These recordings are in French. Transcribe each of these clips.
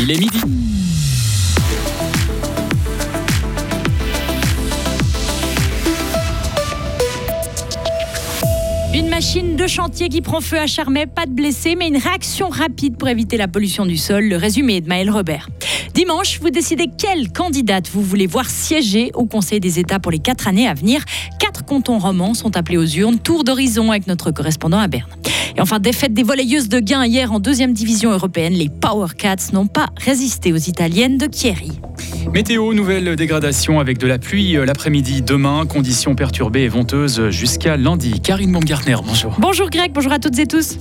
Il est midi. Une machine de chantier qui prend feu à Charmey, pas de blessés, mais une réaction rapide pour éviter la pollution du sol. Le résumé de Maël Robert. Dimanche, vous décidez quelle candidate vous voulez voir siéger au Conseil des États pour les quatre années à venir. Quatre cantons romans sont appelés aux urnes. Tour d'horizon avec notre correspondant à Berne. Et enfin, défaite des volleyeuses de Gain hier en deuxième division européenne. Les Power Cats n'ont pas résisté aux Italiennes de Chieri. Météo, nouvelle dégradation avec de la pluie euh, l'après-midi demain, conditions perturbées et venteuses jusqu'à lundi. Karine Baumgartner, bonjour. Bonjour Greg, bonjour à toutes et tous.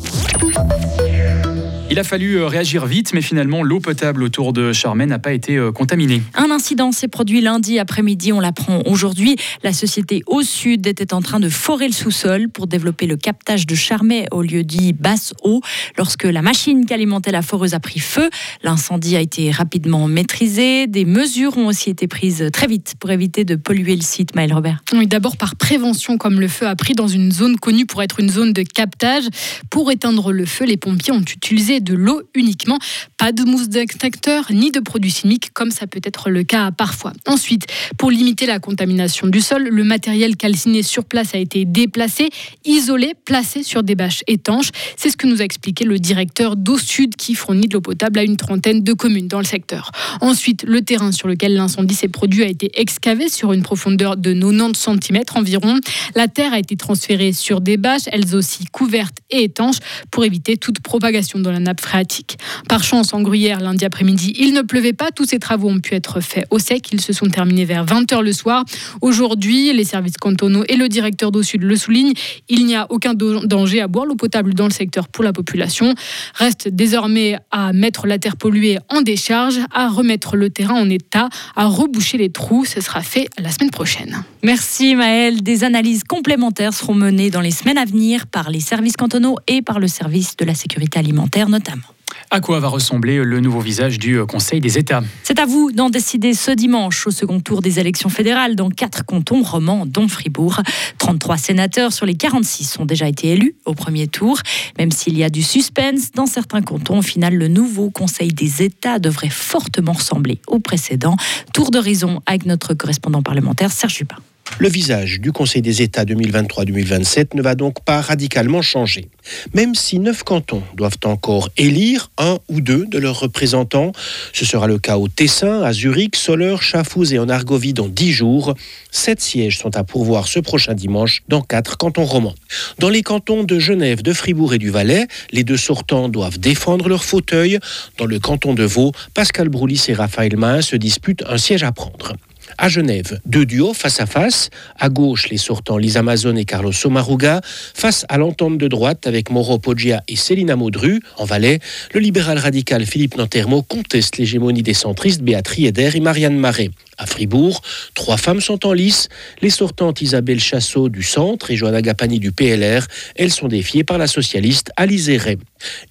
Il a fallu euh, réagir vite, mais finalement, l'eau potable autour de Charmey n'a pas été euh, contaminée. Un incident s'est produit lundi après-midi, on l'apprend aujourd'hui. La société Au Sud était en train de forer le sous-sol pour développer le captage de Charmey au lieu dit basse eau. Lorsque la machine qui alimentait la foreuse a pris feu, l'incendie a été rapidement maîtrisé. Des mesures ont aussi été prises très vite pour éviter de polluer le site, Maël Robert. Oui, d'abord par prévention, comme le feu a pris dans une zone connue pour être une zone de captage. Pour éteindre le feu, les pompiers ont utilisé de l'eau uniquement. Pas de mousse d'extincteur ni de produits chimiques comme ça peut être le cas parfois. Ensuite, pour limiter la contamination du sol, le matériel calciné sur place a été déplacé, isolé, placé sur des bâches étanches. C'est ce que nous a expliqué le directeur d'eau sud qui fournit de l'eau potable à une trentaine de communes dans le secteur. Ensuite, le terrain sur lequel l'incendie s'est produit a été excavé sur une profondeur de 90 cm environ. La terre a été transférée sur des bâches, elles aussi couvertes et étanches, pour éviter toute propagation dans la nappe phréatique. Par chance, en Gruyère, lundi après-midi, il ne pleuvait pas. Tous ces travaux ont pu être faits au sec. Ils se sont terminés vers 20h le soir. Aujourd'hui, les services cantonaux et le directeur d'eau sud le soulignent. Il n'y a aucun danger à boire l'eau potable dans le secteur pour la population. Reste désormais à mettre la terre polluée en décharge, à remettre le terrain en état, à reboucher les trous. Ce sera fait la semaine prochaine. Merci Maëlle. Des analyses complémentaires seront menées dans les semaines à venir par les services cantonaux et par le service de la sécurité alimentaire notamment. À quoi va ressembler le nouveau visage du euh, Conseil des États? C'est à vous d'en décider ce dimanche au second tour des élections fédérales dans quatre cantons romans, dont Fribourg. 33 sénateurs sur les 46 ont déjà été élus au premier tour. Même s'il y a du suspense dans certains cantons, au final, le nouveau Conseil des États devrait fortement ressembler au précédent. Tour d'horizon avec notre correspondant parlementaire Serge Jupin. Le visage du Conseil des États 2023-2027 ne va donc pas radicalement changer. Même si neuf cantons doivent encore élire un ou deux de leurs représentants, ce sera le cas au Tessin, à Zurich, Soleure, Chafouz et en Argovie dans dix jours. Sept sièges sont à pourvoir ce prochain dimanche dans quatre cantons romans. Dans les cantons de Genève, de Fribourg et du Valais, les deux sortants doivent défendre leur fauteuil. Dans le canton de Vaud, Pascal Broulis et Raphaël Main se disputent un siège à prendre. À Genève, deux duos face à face. À gauche, les sortants Lisa Amazon et Carlos Somaruga, face à l'entente de droite avec Mauro Poggia et Célina Maudru. En Valais, le libéral radical Philippe Nantermo conteste l'hégémonie des centristes Béatrice Eder et Marianne Marais. À Fribourg, trois femmes sont en lice. Les sortantes Isabelle Chassot du Centre et Joanna Gapani du PLR. Elles sont défiées par la socialiste Alice Ray.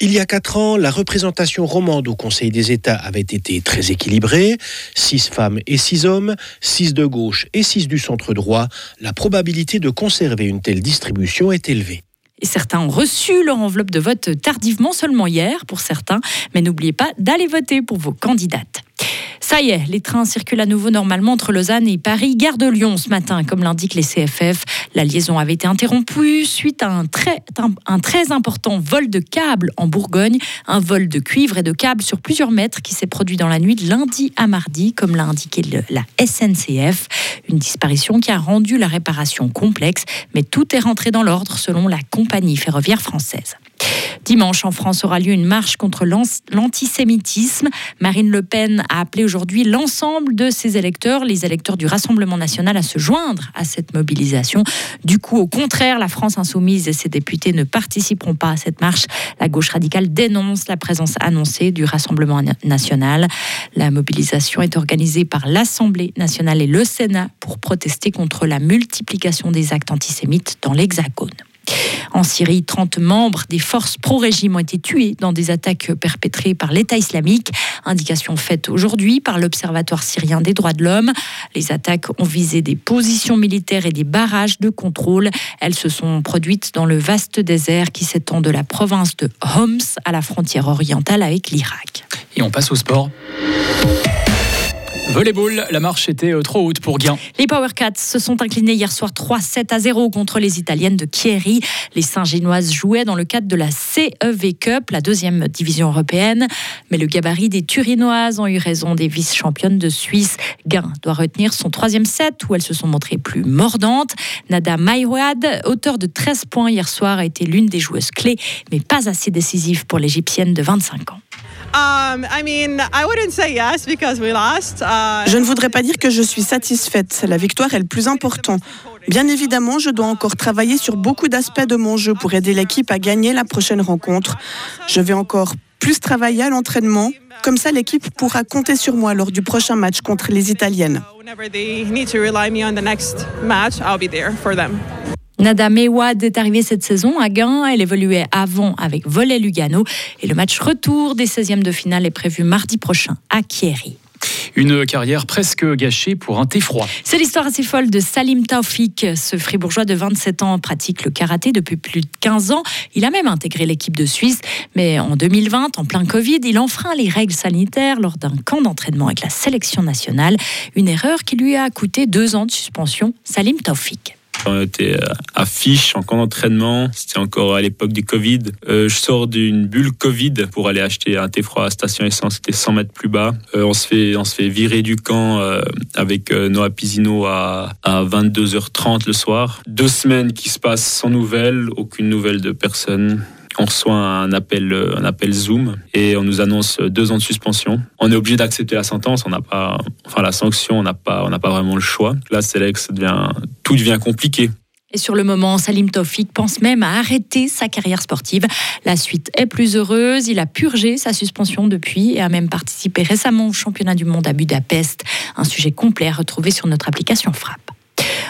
Il y a quatre ans, la représentation romande au Conseil des États avait été très équilibrée. Six femmes et six hommes, six de gauche et six du centre droit. La probabilité de conserver une telle distribution est élevée. Certains ont reçu leur enveloppe de vote tardivement, seulement hier pour certains. Mais n'oubliez pas d'aller voter pour vos candidates. Ça y est, les trains circulent à nouveau normalement entre Lausanne et Paris. Gare de Lyon ce matin, comme l'indiquent les CFF. La liaison avait été interrompue suite à un très, un, très important vol de câbles en Bourgogne. Un vol de cuivre et de câbles sur plusieurs mètres qui s'est produit dans la nuit de lundi à mardi, comme l'a indiqué la SNCF. Une disparition qui a rendu la réparation complexe, mais tout est rentré dans l'ordre selon la compagnie ferroviaire française. Dimanche, en France, aura lieu une marche contre l'antisémitisme. Marine Le Pen a appelé aujourd'hui l'ensemble de ses électeurs, les électeurs du Rassemblement national, à se joindre à cette mobilisation. Du coup, au contraire, la France insoumise et ses députés ne participeront pas à cette marche. La gauche radicale dénonce la présence annoncée du Rassemblement national. La mobilisation est organisée par l'Assemblée nationale et le Sénat pour protester contre la multiplication des actes antisémites dans l'Hexagone. En Syrie, 30 membres des forces pro-régime ont été tués dans des attaques perpétrées par l'État islamique. Indication faite aujourd'hui par l'Observatoire syrien des droits de l'homme. Les attaques ont visé des positions militaires et des barrages de contrôle. Elles se sont produites dans le vaste désert qui s'étend de la province de Homs à la frontière orientale avec l'Irak. Et on passe au sport. Volleyball, la marche était euh, trop haute pour Guin. Les Power Cats se sont inclinés hier soir 3-7 à 0 contre les Italiennes de Chieri. Les Saint-Génoises jouaient dans le cadre de la CEV Cup, la deuxième division européenne. Mais le gabarit des Turinoises ont eu raison des vice-championnes de Suisse. Guin doit retenir son troisième set où elles se sont montrées plus mordantes. Nada Maïwad, auteur de 13 points hier soir, a été l'une des joueuses clés, mais pas assez décisive pour l'Égyptienne de 25 ans. Um, uh, je ne voudrais pas dire que je suis satisfaite. La victoire est le plus important. Bien évidemment, je dois encore travailler sur beaucoup d'aspects de mon jeu pour aider l'équipe à gagner la prochaine rencontre. Je vais encore plus travailler à l'entraînement. Comme ça, l'équipe pourra compter sur moi lors du prochain match contre les Italiennes. Nada Mewad est arrivée cette saison à Gain. Elle évoluait avant avec Volley Lugano. Et le match retour des 16e de finale est prévu mardi prochain à Chieri. Une carrière presque gâchée pour un thé froid. C'est l'histoire assez folle de Salim Taufik. Ce fribourgeois de 27 ans pratique le karaté depuis plus de 15 ans. Il a même intégré l'équipe de Suisse. Mais en 2020, en plein Covid, il enfreint les règles sanitaires lors d'un camp d'entraînement avec la sélection nationale. Une erreur qui lui a coûté deux ans de suspension. Salim Taufik. On était euh, à Fiche en camp d'entraînement. C'était encore à l'époque du Covid. Euh, je sors d'une bulle Covid pour aller acheter un thé froid à station essence. C'était 100 mètres plus bas. Euh, on se fait, on se fait virer du camp avec Noah Pisino à, à 22h30 le soir. Deux semaines qui se passent sans nouvelles, aucune nouvelle de personne on reçoit un appel, euh, un appel Zoom et on nous annonce deux ans de suspension. On est obligé d'accepter la sentence, on n'a pas, enfin la sanction, on n'a pas, on n'a pas vraiment le choix. Là, c'est là que devient, tout devient compliqué. Et sur le moment, Salim Tofik pense même à arrêter sa carrière sportive. La suite est plus heureuse. Il a purgé sa suspension depuis et a même participé récemment au championnat du monde à Budapest. Un sujet complet à retrouver sur notre application Frappe.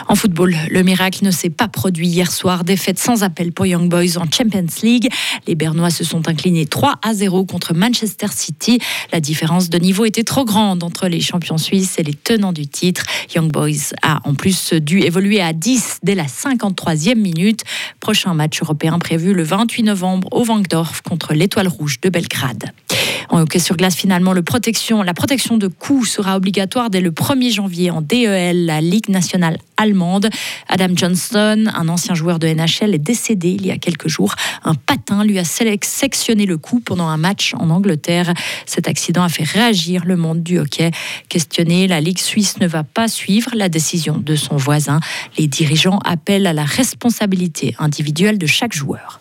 En football, le miracle ne s'est pas produit hier soir. Défaite sans appel pour Young Boys en Champions League. Les Bernois se sont inclinés 3 à 0 contre Manchester City. La différence de niveau était trop grande entre les champions suisses et les tenants du titre. Young Boys a en plus dû évoluer à 10 dès la 53e minute. Prochain match européen prévu le 28 novembre au Wankdorf contre l'Étoile Rouge de Belgrade. En hockey sur glace, finalement, la protection de coups sera obligatoire dès le 1er janvier en DEL, la Ligue nationale allemande. Adam Johnston, un ancien joueur de NHL, est décédé il y a quelques jours. Un patin lui a sectionné le cou pendant un match en Angleterre. Cet accident a fait réagir le monde du hockey. Questionné, la Ligue suisse ne va pas suivre la décision de son voisin. Les dirigeants appellent à la responsabilité individuelle de chaque joueur.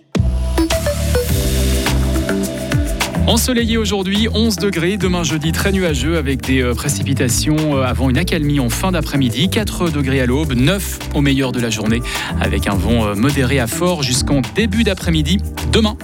Ensoleillé aujourd'hui, 11 degrés. Demain jeudi, très nuageux avec des euh, précipitations euh, avant une accalmie en fin d'après-midi. 4 degrés à l'aube, 9 au meilleur de la journée avec un vent euh, modéré à fort jusqu'en début d'après-midi. Demain,